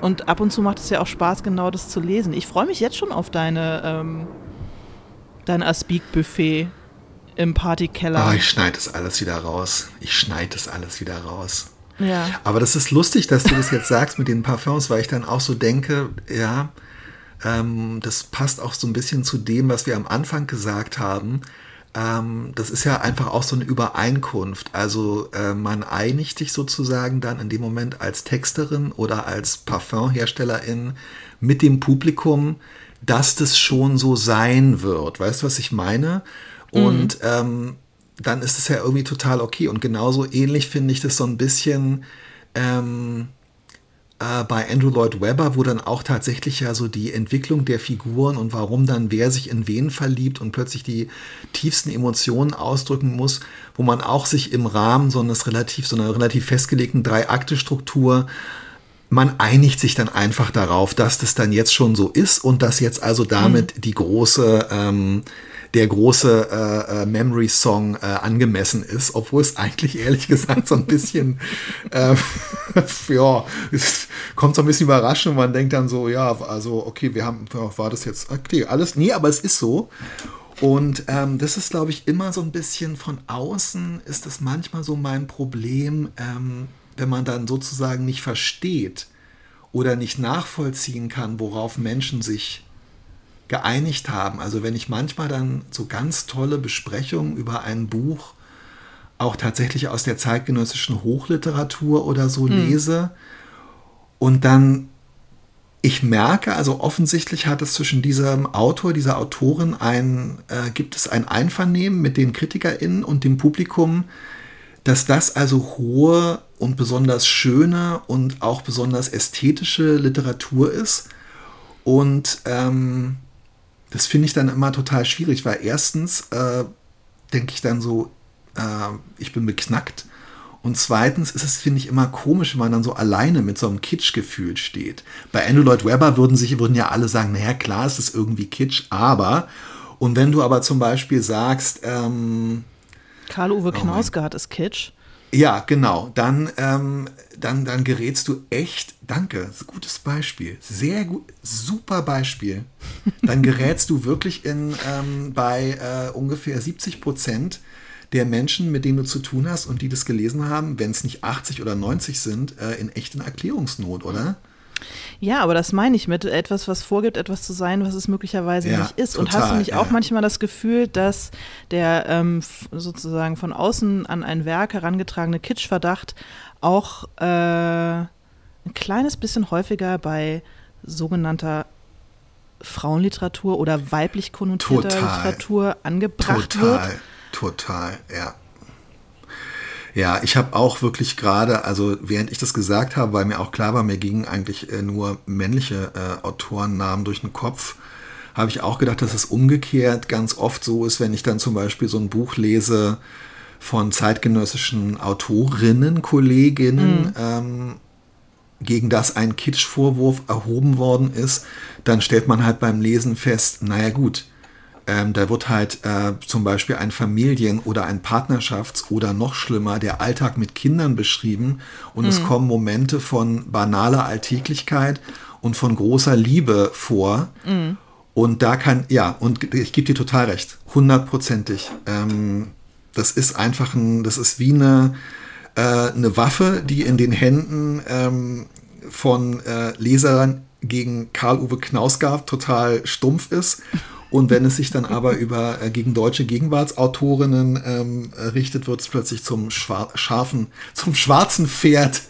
Und ab und zu macht es ja auch Spaß, genau das zu lesen. Ich freue mich jetzt schon auf deine, ähm, dein Aspik-Buffet im Partykeller. Oh, ich schneide das alles wieder raus. Ich schneide das alles wieder raus. Ja. Aber das ist lustig, dass du das jetzt sagst mit den Parfums, weil ich dann auch so denke, ja, ähm, das passt auch so ein bisschen zu dem, was wir am Anfang gesagt haben. Ähm, das ist ja einfach auch so eine Übereinkunft. Also äh, man einigt sich sozusagen dann in dem Moment als Texterin oder als Parfumherstellerin mit dem Publikum, dass das schon so sein wird. Weißt du, was ich meine? Und mhm. ähm, dann ist es ja irgendwie total okay. Und genauso ähnlich finde ich das so ein bisschen ähm, äh, bei Andrew Lloyd Webber, wo dann auch tatsächlich ja so die Entwicklung der Figuren und warum dann wer sich in wen verliebt und plötzlich die tiefsten Emotionen ausdrücken muss, wo man auch sich im Rahmen so eines relativ, so einer relativ festgelegten Drei-Akte-Struktur man einigt sich dann einfach darauf, dass das dann jetzt schon so ist und dass jetzt also damit mhm. die große ähm, der große äh, äh, Memory Song äh, angemessen ist, obwohl es eigentlich ehrlich gesagt so ein bisschen, äh, ja, es kommt so ein bisschen überraschend man denkt dann so, ja, also okay, wir haben, war das jetzt, okay, alles, nee, aber es ist so. Und ähm, das ist, glaube ich, immer so ein bisschen von außen ist das manchmal so mein Problem, ähm, wenn man dann sozusagen nicht versteht oder nicht nachvollziehen kann, worauf Menschen sich geeinigt haben. Also wenn ich manchmal dann so ganz tolle Besprechungen über ein Buch auch tatsächlich aus der zeitgenössischen Hochliteratur oder so mhm. lese und dann ich merke, also offensichtlich hat es zwischen diesem Autor, dieser Autorin ein, äh, gibt es ein Einvernehmen mit den KritikerInnen und dem Publikum, dass das also hohe und besonders schöne und auch besonders ästhetische Literatur ist. Und ähm, das finde ich dann immer total schwierig, weil erstens äh, denke ich dann so, äh, ich bin beknackt. Und zweitens ist es, finde ich, immer komisch, wenn man dann so alleine mit so einem Kitsch-Gefühl steht. Bei Andrew Lloyd Webber würden sich würden ja alle sagen, naja, klar, es ist irgendwie Kitsch, aber. Und wenn du aber zum Beispiel sagst, ähm, Karl-Uwe oh Knausgard ist Kitsch. Ja, genau. Dann, ähm, dann, dann gerätst du echt, danke, gutes Beispiel, sehr gut, super Beispiel. Dann gerätst du wirklich in, ähm, bei äh, ungefähr 70 Prozent der Menschen, mit denen du zu tun hast und die das gelesen haben, wenn es nicht 80 oder 90 sind, äh, in echten Erklärungsnot, oder? Ja, aber das meine ich mit etwas, was vorgibt, etwas zu sein, was es möglicherweise ja, nicht ist. Total, und hast du nicht ja. auch manchmal das Gefühl, dass der ähm, sozusagen von außen an ein Werk herangetragene Kitschverdacht auch äh, ein kleines bisschen häufiger bei sogenannter Frauenliteratur oder weiblich konnotierter total, Literatur angebracht total, wird? Total, total, ja. Ja, ich habe auch wirklich gerade, also während ich das gesagt habe, weil mir auch klar war, mir gingen eigentlich äh, nur männliche äh, Autorennamen durch den Kopf, habe ich auch gedacht, dass es umgekehrt ganz oft so ist, wenn ich dann zum Beispiel so ein Buch lese von zeitgenössischen Autorinnen, Kolleginnen, mhm. ähm, gegen das ein Kitschvorwurf erhoben worden ist, dann stellt man halt beim Lesen fest, naja gut, ähm, da wird halt äh, zum Beispiel ein Familien- oder ein Partnerschafts- oder noch schlimmer der Alltag mit Kindern beschrieben und mhm. es kommen Momente von banaler Alltäglichkeit und von großer Liebe vor. Mhm. Und da kann, ja, und ich gebe dir total recht, hundertprozentig. Ähm, das ist einfach ein, das ist wie eine, äh, eine Waffe, die in den Händen ähm, von äh, Lesern gegen Karl-Uwe Knausgard total stumpf ist und wenn es sich dann aber über äh, gegen deutsche Gegenwartsautorinnen ähm, richtet, wird es plötzlich zum scharfen, zum schwarzen Pferd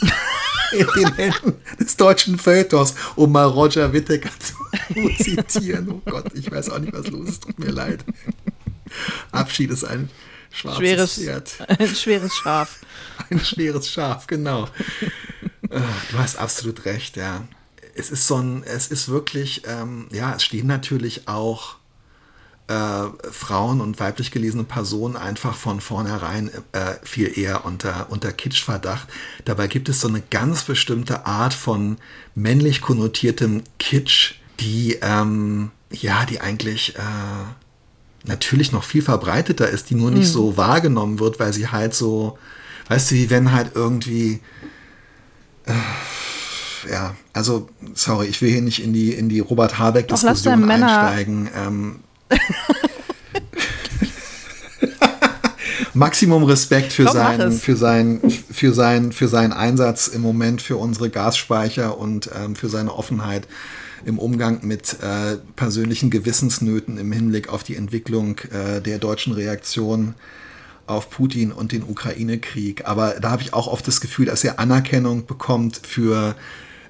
in den Händen des deutschen Feuilletons, um mal Roger Whittaker zu zitieren. Oh Gott, ich weiß auch nicht, was los ist. Tut mir leid. Abschied ist ein schwarzes schweres, Pferd. Ein schweres Schaf. Ein schweres Schaf, genau. Äh, du hast absolut recht, ja es ist so ein, es ist wirklich, ähm, ja, es stehen natürlich auch äh, Frauen und weiblich gelesene Personen einfach von vornherein äh, viel eher unter, unter Kitschverdacht. Dabei gibt es so eine ganz bestimmte Art von männlich konnotiertem Kitsch, die, ähm, ja, die eigentlich äh, natürlich noch viel verbreiteter ist, die nur nicht mhm. so wahrgenommen wird, weil sie halt so, weißt du, wie wenn halt irgendwie, äh, ja, also, sorry, ich will hier nicht in die, in die Robert Habeck-Diskussion einsteigen. Ähm, Maximum Respekt für, Komm, sein, für, sein, für, sein, für seinen Einsatz im Moment für unsere Gasspeicher und ähm, für seine Offenheit im Umgang mit äh, persönlichen Gewissensnöten im Hinblick auf die Entwicklung äh, der deutschen Reaktion auf Putin und den Ukraine-Krieg. Aber da habe ich auch oft das Gefühl, dass er Anerkennung bekommt für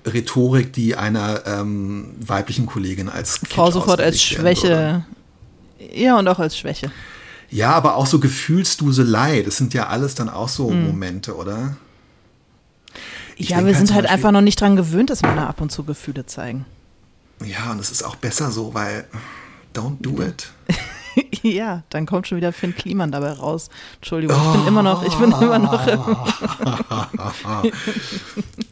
Rhetorik, die einer ähm, weiblichen Kollegin als Frau sofort als Schwäche. Ja, und auch als Schwäche. Ja, aber auch so Gefühlsduselei, das sind ja alles dann auch so hm. Momente, oder? Ich ja, wir halt sind halt einfach noch nicht dran gewöhnt, dass Männer ab und zu Gefühle zeigen. Ja, und es ist auch besser so, weil don't do it. ja, dann kommt schon wieder Finn Kliman dabei raus. Entschuldigung, ich bin immer noch, ich bin immer noch.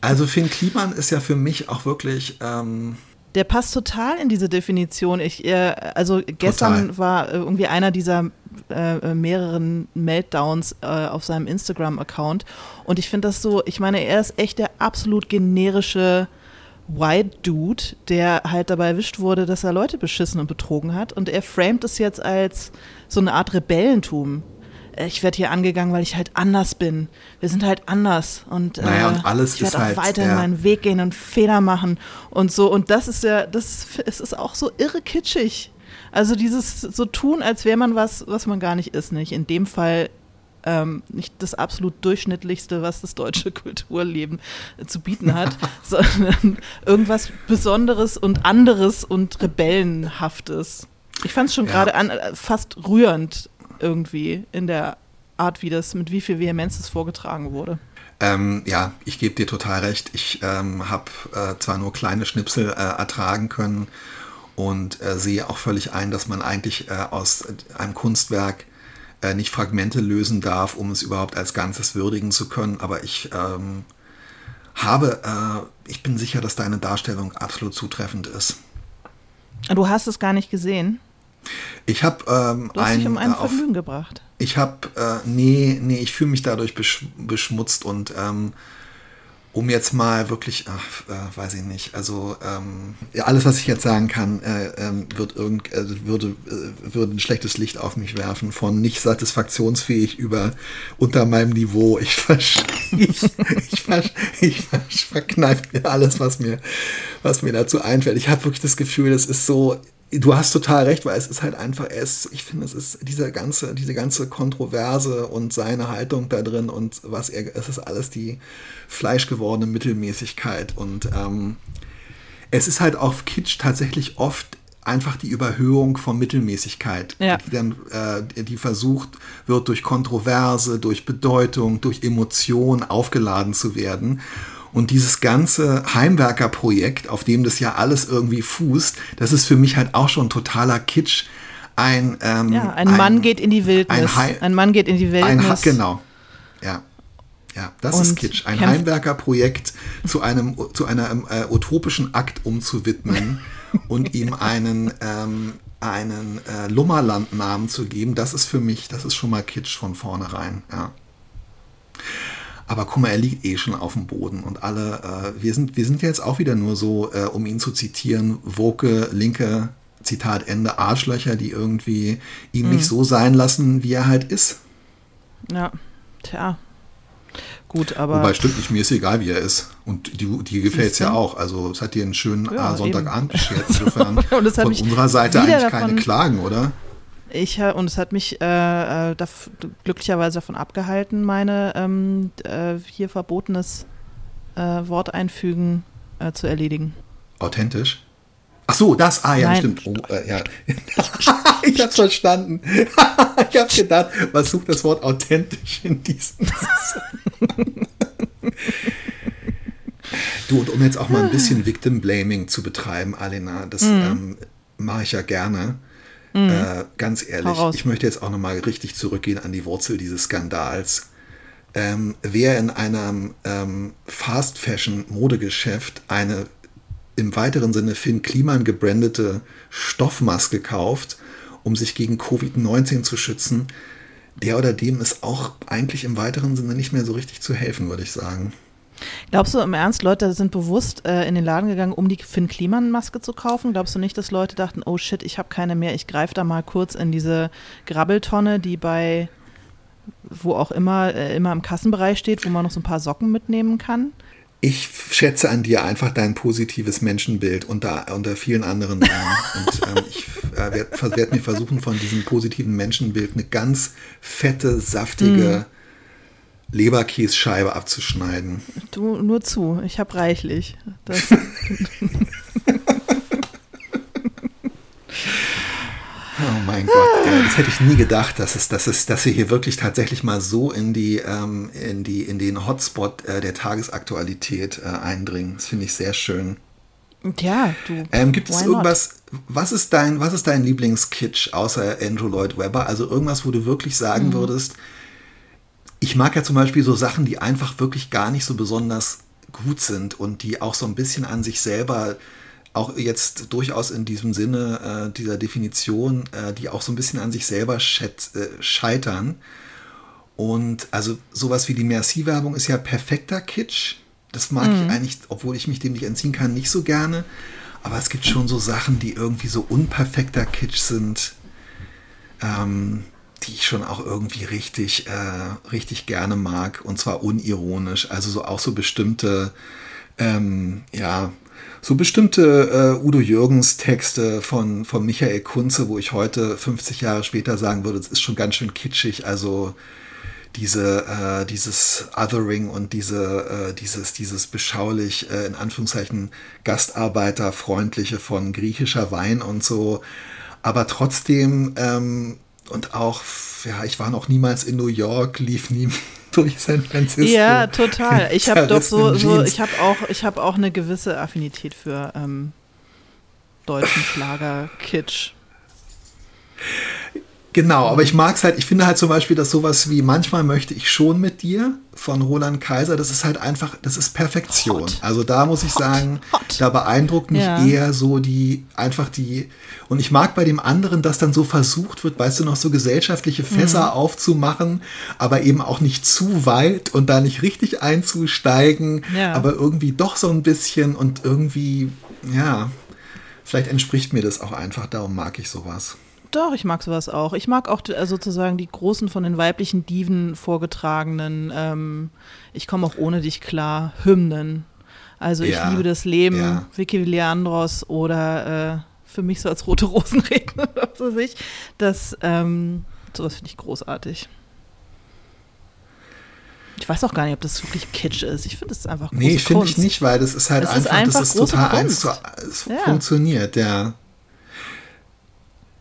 also Finn Kliman ist ja für mich auch wirklich. Ähm, der passt total in diese Definition. Ich, äh, also gestern total. war irgendwie einer dieser äh, mehreren Meltdowns äh, auf seinem Instagram-Account und ich finde das so, ich meine, er ist echt der absolut generische White Dude, der halt dabei erwischt wurde, dass er Leute beschissen und betrogen hat. Und er framet es jetzt als so eine Art Rebellentum. Äh, ich werde hier angegangen, weil ich halt anders bin. Wir sind halt anders. Und, naja, und äh, alles ich werde auch halt, weiter ja. meinen Weg gehen und Fehler machen und so. Und das ist ja, das es ist auch so irre kitschig. Also dieses so tun, als wäre man was, was man gar nicht ist. Nicht? In dem Fall ähm, nicht das absolut durchschnittlichste, was das deutsche Kulturleben zu bieten hat, sondern irgendwas Besonderes und anderes und Rebellenhaftes. Ich fand es schon ja. gerade äh, fast rührend irgendwie in der Art, wie das, mit wie viel Vehemenz es vorgetragen wurde. Ähm, ja, ich gebe dir total recht. Ich ähm, habe äh, zwar nur kleine Schnipsel äh, ertragen können und äh, sehe auch völlig ein, dass man eigentlich äh, aus einem Kunstwerk äh, nicht Fragmente lösen darf, um es überhaupt als Ganzes würdigen zu können. Aber ich ähm, habe, äh, ich bin sicher, dass deine Darstellung absolut zutreffend ist. Du hast es gar nicht gesehen. Ich habe ähm, du hast ein, dich um ein äh, Vergnügen gebracht. Ich habe, äh, nee, nee, ich fühle mich dadurch besch beschmutzt und ähm, um jetzt mal wirklich, ach, äh, weiß ich nicht, also ähm, ja, alles, was ich jetzt sagen kann, äh, äh, wird irgend, äh, würde, würde ein schlechtes Licht auf mich werfen, von nicht satisfaktionsfähig über unter meinem Niveau. Ich, versch ich, ich versch verkneife mir alles, was mir, was mir dazu einfällt. Ich habe wirklich das Gefühl, das ist so, du hast total recht, weil es ist halt einfach, es, ich finde, es ist diese ganze, diese ganze Kontroverse und seine Haltung da drin und was er, es ist alles die fleischgewordene Mittelmäßigkeit. Und ähm, es ist halt auf Kitsch tatsächlich oft einfach die Überhöhung von Mittelmäßigkeit, ja. die dann, äh, die versucht wird, durch Kontroverse, durch Bedeutung, durch Emotion aufgeladen zu werden. Und dieses ganze Heimwerkerprojekt, auf dem das ja alles irgendwie fußt, das ist für mich halt auch schon totaler Kitsch. Ein, ähm, ja, ein, ein Mann geht in die Wildnis. Ein, ein Mann geht in die Wildnis. Ein, genau. Ja. Ja, das ist Kitsch. Ein Heimwerkerprojekt zu einem zu einem äh, utopischen Akt umzuwidmen und ihm einen ähm, einen äh, Lummerlandnamen zu geben, das ist für mich, das ist schon mal Kitsch von vornherein. Ja. Aber guck mal, er liegt eh schon auf dem Boden und alle, äh, wir sind, wir sind jetzt auch wieder nur so, äh, um ihn zu zitieren, woke, linke, Zitat Ende, Arschlöcher, die irgendwie ihn mhm. nicht so sein lassen, wie er halt ist. Ja, tja, Gut, aber. Wobei stimmt nicht, mir ist egal, wie er ist. Und die, die gefällt es ja auch. Also es hat dir einen schönen ja, Sonntagabend beschert. Insofern von unserer Seite eigentlich davon, keine Klagen, oder? Ich, und es hat mich äh, äh da, glücklicherweise davon abgehalten, meine ähm, äh, hier verbotenes äh, Wort einfügen äh, zu erledigen. Authentisch? Ach so, das, ah ja, Nein. stimmt. Oh, äh, ja. ich hab's verstanden. ich hab gedacht, was sucht das Wort authentisch in diesem Du, und um jetzt auch mal ein bisschen Victim Blaming zu betreiben, Alena, das mhm. ähm, mache ich ja gerne. Mhm. Äh, ganz ehrlich, ich möchte jetzt auch nochmal richtig zurückgehen an die Wurzel dieses Skandals. Ähm, wer in einem ähm, Fast Fashion Modegeschäft eine im weiteren Sinne Finn Kliman gebrandete Stoffmaske kauft, um sich gegen Covid-19 zu schützen, der oder dem ist auch eigentlich im weiteren Sinne nicht mehr so richtig zu helfen, würde ich sagen. Glaubst du im Ernst, Leute sind bewusst äh, in den Laden gegangen, um die Finn Kliman-Maske zu kaufen? Glaubst du nicht, dass Leute dachten, oh shit, ich habe keine mehr, ich greife da mal kurz in diese Grabbeltonne, die bei wo auch immer, äh, immer im Kassenbereich steht, wo man noch so ein paar Socken mitnehmen kann? Ich schätze an dir einfach dein positives Menschenbild unter, unter vielen anderen Namen. Und ähm, ich äh, werde werd mir versuchen, von diesem positiven Menschenbild eine ganz fette, saftige mm. Leberkässcheibe abzuschneiden. Du nur zu, ich habe reichlich. Das Oh mein Gott, ja, das hätte ich nie gedacht, dass es, dass es, dass wir hier wirklich tatsächlich mal so in die, ähm, in die, in den Hotspot äh, der Tagesaktualität äh, eindringen. Das finde ich sehr schön. Ja, du. Ähm, gibt es irgendwas, was ist dein, was ist dein Lieblingskitsch außer Andrew Lloyd Webber? Also irgendwas, wo du wirklich sagen mhm. würdest, ich mag ja zum Beispiel so Sachen, die einfach wirklich gar nicht so besonders gut sind und die auch so ein bisschen an sich selber auch jetzt durchaus in diesem Sinne äh, dieser Definition, äh, die auch so ein bisschen an sich selber schät, äh, scheitern. Und also sowas wie die Merci-Werbung ist ja perfekter Kitsch. Das mag mhm. ich eigentlich, obwohl ich mich dem nicht entziehen kann, nicht so gerne. Aber es gibt schon so Sachen, die irgendwie so unperfekter Kitsch sind, ähm, die ich schon auch irgendwie richtig, äh, richtig gerne mag. Und zwar unironisch. Also so auch so bestimmte, ähm, ja, so bestimmte äh, Udo Jürgens Texte von, von Michael Kunze, wo ich heute 50 Jahre später sagen würde, es ist schon ganz schön kitschig. Also diese, äh, dieses Othering und diese, äh, dieses, dieses beschaulich, äh, in Anführungszeichen, Gastarbeiterfreundliche von griechischer Wein und so. Aber trotzdem, ähm, und auch, ja, ich war noch niemals in New York, lief nie, durch San Francisco. Ja, total. Ich habe doch so, so ich habe auch, ich habe auch eine gewisse Affinität für ähm, deutschen Schlager, Kitsch. Genau, aber ich mag es halt, ich finde halt zum Beispiel, dass sowas wie manchmal möchte ich schon mit dir von Roland Kaiser, das ist halt einfach, das ist Perfektion. Hot. Also da muss ich Hot. sagen, Hot. da beeindruckt mich ja. eher so die, einfach die, und ich mag bei dem anderen, dass dann so versucht wird, weißt du, noch so gesellschaftliche Fässer mhm. aufzumachen, aber eben auch nicht zu weit und da nicht richtig einzusteigen, ja. aber irgendwie doch so ein bisschen und irgendwie, ja, vielleicht entspricht mir das auch einfach, darum mag ich sowas. Doch, ich mag sowas auch. Ich mag auch äh, sozusagen die großen von den weiblichen Diven vorgetragenen, ähm, ich komme auch ohne dich klar, Hymnen. Also ich ja, liebe das Leben, ja. Vicky Leandros oder äh, für mich so als rote Rosen reden oder so sich. Das, ähm, sowas finde ich großartig. Ich weiß auch gar nicht, ob das wirklich Kitsch ist. Ich finde es einfach große Nee, finde ich nicht, weil das ist halt das einfach, ist einfach, das ist total Kunst. eins zu, es ja. funktioniert, ja.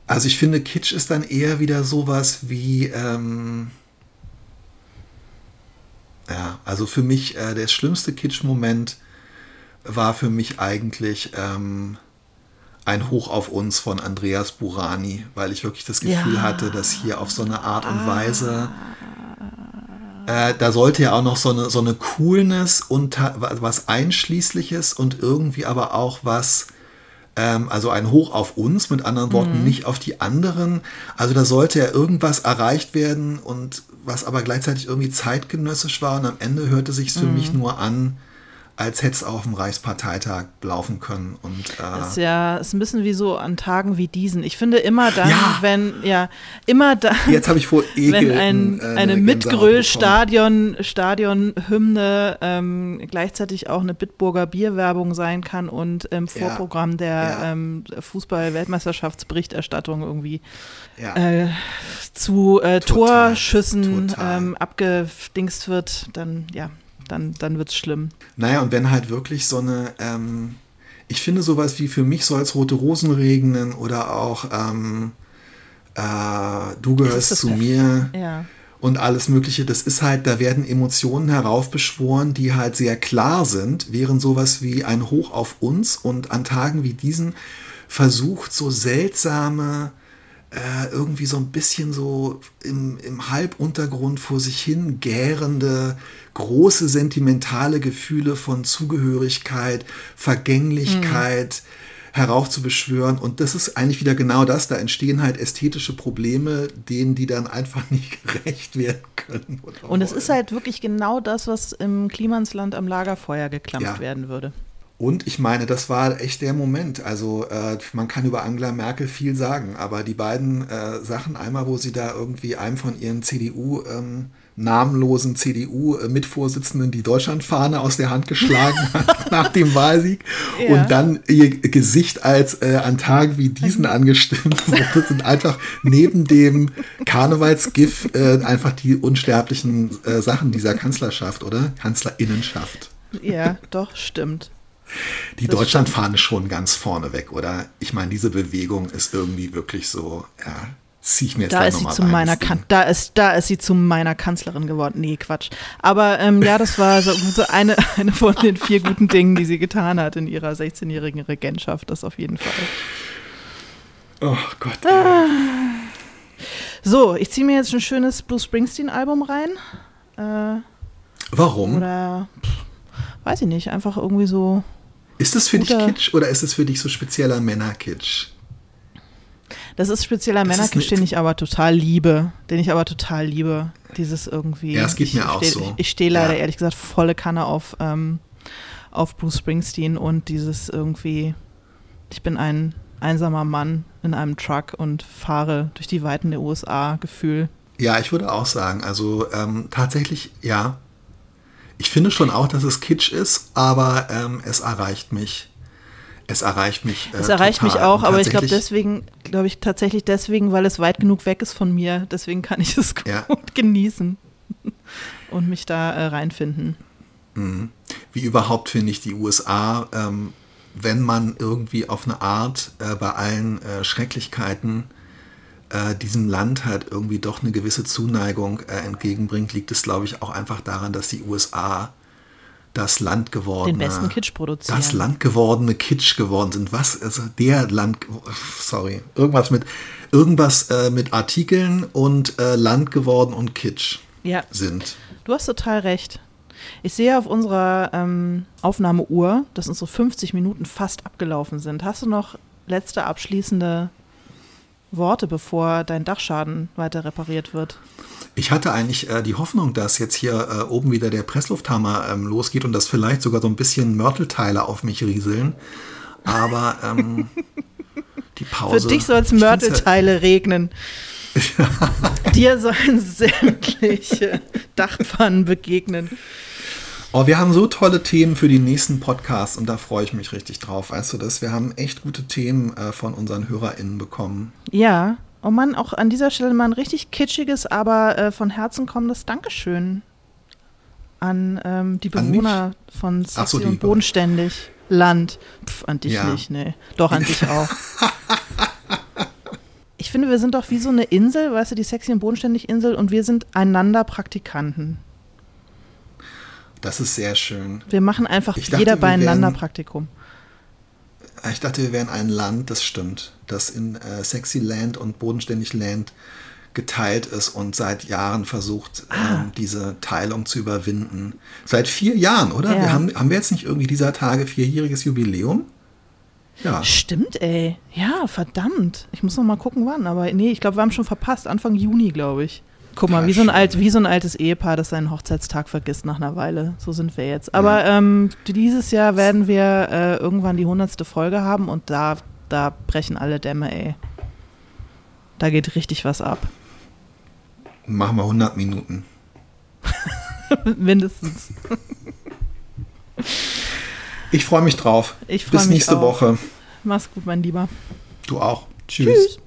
Also ich finde, Kitsch ist dann eher wieder sowas wie, ähm, ja, also für mich äh, der schlimmste Kitsch-Moment war für mich eigentlich ähm, ein Hoch auf uns von Andreas Burani, weil ich wirklich das Gefühl ja. hatte, dass hier auf so eine Art und Weise, äh, da sollte ja auch noch so eine, so eine Coolness und was Einschließliches und irgendwie aber auch was ähm, also ein Hoch auf uns, mit anderen Worten, mhm. nicht auf die anderen. Also da sollte ja irgendwas erreicht werden und was aber gleichzeitig irgendwie zeitgenössisch war und am Ende hörte sich für mhm. mich nur an, als hätte es auf dem Reichsparteitag laufen können. Und, äh ist ja, ist ein bisschen wie so an Tagen wie diesen. Ich finde immer dann, ja. wenn, ja, immer dann, Jetzt habe ich vor Ekel wenn ein, äh, eine Mitgröl-Stadion, Stadion-Hymne ähm, gleichzeitig auch eine Bitburger Bierwerbung sein kann und im Vorprogramm ja. der ja. ähm, Fußball-Weltmeisterschaftsberichterstattung irgendwie äh, zu äh, Torschüssen ähm, abgedingst wird, dann ja, dann, dann wird es schlimm. Naja, und wenn halt wirklich so eine, ähm, ich finde sowas wie für mich soll es rote Rosen regnen oder auch ähm, äh, du gehörst zu mir. Ja. Und alles Mögliche, das ist halt, da werden Emotionen heraufbeschworen, die halt sehr klar sind, während sowas wie ein Hoch auf uns und an Tagen wie diesen versucht, so seltsame, äh, irgendwie so ein bisschen so im, im Halbuntergrund vor sich hin gärende, große sentimentale Gefühle von Zugehörigkeit, Vergänglichkeit. Mhm heraufzubeschwören. Und das ist eigentlich wieder genau das. Da entstehen halt ästhetische Probleme, denen die dann einfach nicht gerecht werden können. Und es ist halt wirklich genau das, was im Klimansland am Lagerfeuer geklampft ja. werden würde. Und ich meine, das war echt der Moment. Also äh, man kann über Angela Merkel viel sagen, aber die beiden äh, Sachen, einmal, wo sie da irgendwie einem von ihren CDU ähm, namenlosen CDU-Mitvorsitzenden die Deutschlandfahne aus der Hand geschlagen hat nach dem Wahlsieg ja. und dann ihr Gesicht als äh, an Tagen wie diesen angestimmt wurde, sind einfach neben dem Karnevalsgif äh, einfach die unsterblichen äh, Sachen dieser Kanzlerschaft, oder? Kanzlerinnenschaft. Ja, doch, stimmt. Die Deutschlandfahne schon ganz vorne weg, oder? Ich meine, diese Bewegung ist irgendwie wirklich so, ja, ziehe ich mir jetzt da ist sie zu meiner kan da ist da ist sie zu meiner Kanzlerin geworden. Nee, Quatsch. Aber ähm, ja, das war so, so, eine, eine von den vier guten Dingen, die sie getan hat in ihrer 16-jährigen Regentschaft, das auf jeden Fall. Oh Gott. Ah. So, ich ziehe mir jetzt ein schönes Bruce Springsteen-Album rein. Äh, Warum? Oder pff, weiß ich nicht, einfach irgendwie so. Ist das für dich Kitsch oder ist es für dich so spezieller Männerkitsch? Das ist spezieller Männerkitsch, den ich aber total liebe. Den ich aber total liebe. Dieses irgendwie. Ja, es geht ich, mir auch steh, so. Ich, ich stehe leider ja. ehrlich gesagt volle Kanne auf, ähm, auf Bruce Springsteen und dieses irgendwie, ich bin ein einsamer Mann in einem Truck und fahre durch die Weiten der USA Gefühl. Ja, ich würde auch sagen, also ähm, tatsächlich, ja. Ich finde schon auch, dass es Kitsch ist, aber ähm, es erreicht mich es erreicht mich. Äh, es erreicht total. mich auch, aber ich glaube deswegen, glaube ich tatsächlich deswegen, weil es weit genug weg ist von mir. Deswegen kann ich es gut ja. genießen und mich da äh, reinfinden. Mhm. Wie überhaupt finde ich die USA, ähm, wenn man irgendwie auf eine Art äh, bei allen äh, Schrecklichkeiten äh, diesem Land halt irgendwie doch eine gewisse Zuneigung äh, entgegenbringt, liegt es, glaube ich, auch einfach daran, dass die USA das Land gewordene. Den besten Kitsch produzieren. Das Land gewordene Kitsch geworden sind. Was? Also der Land. Sorry. Irgendwas mit, irgendwas äh, mit Artikeln und äh, Land geworden und Kitsch ja. sind. Du hast total recht. Ich sehe auf unserer ähm, Aufnahmeuhr, dass unsere 50 Minuten fast abgelaufen sind. Hast du noch letzte abschließende Worte, bevor dein Dachschaden weiter repariert wird? Ich hatte eigentlich äh, die Hoffnung, dass jetzt hier äh, oben wieder der Presslufthammer ähm, losgeht und dass vielleicht sogar so ein bisschen Mörtelteile auf mich rieseln. Aber ähm, die Pause. Für dich soll es Mörtelteile regnen. Dir sollen sämtliche Dachpfannen begegnen. Oh, wir haben so tolle Themen für die nächsten Podcasts und da freue ich mich richtig drauf. Weißt du das? Wir haben echt gute Themen äh, von unseren HörerInnen bekommen. Ja, Oh Mann, auch an dieser Stelle mal ein richtig kitschiges, aber äh, von Herzen kommendes Dankeschön an ähm, die Bewohner an von Sexy so, und Bodenständig Land. Pff, an dich ja. nicht, nee. Doch, an dich auch. Ich finde, wir sind doch wie so eine Insel, weißt du, die Sexy und Bodenständig Insel und wir sind einander Praktikanten. Das ist sehr schön. Wir machen einfach ich jeder dachte, beieinander Praktikum. Ich dachte, wir wären ein Land, das stimmt, das in äh, Sexy Land und Bodenständig Land geteilt ist und seit Jahren versucht, ah. ähm, diese Teilung zu überwinden. Seit vier Jahren, oder? Ja. Wir haben, haben wir jetzt nicht irgendwie dieser Tage vierjähriges Jubiläum? Ja. Stimmt, ey. Ja, verdammt. Ich muss noch mal gucken, wann. Aber nee, ich glaube, wir haben schon verpasst. Anfang Juni, glaube ich. Guck mal, wie so, ein alt, wie so ein altes Ehepaar, das seinen Hochzeitstag vergisst nach einer Weile. So sind wir jetzt. Aber ähm, dieses Jahr werden wir äh, irgendwann die hundertste Folge haben und da, da brechen alle Dämme, ey. Da geht richtig was ab. Machen wir 100 Minuten. Mindestens. Ich freue mich drauf. Ich freue mich Bis nächste auch. Woche. Mach's gut, mein Lieber. Du auch. Tschüss. Tschüss.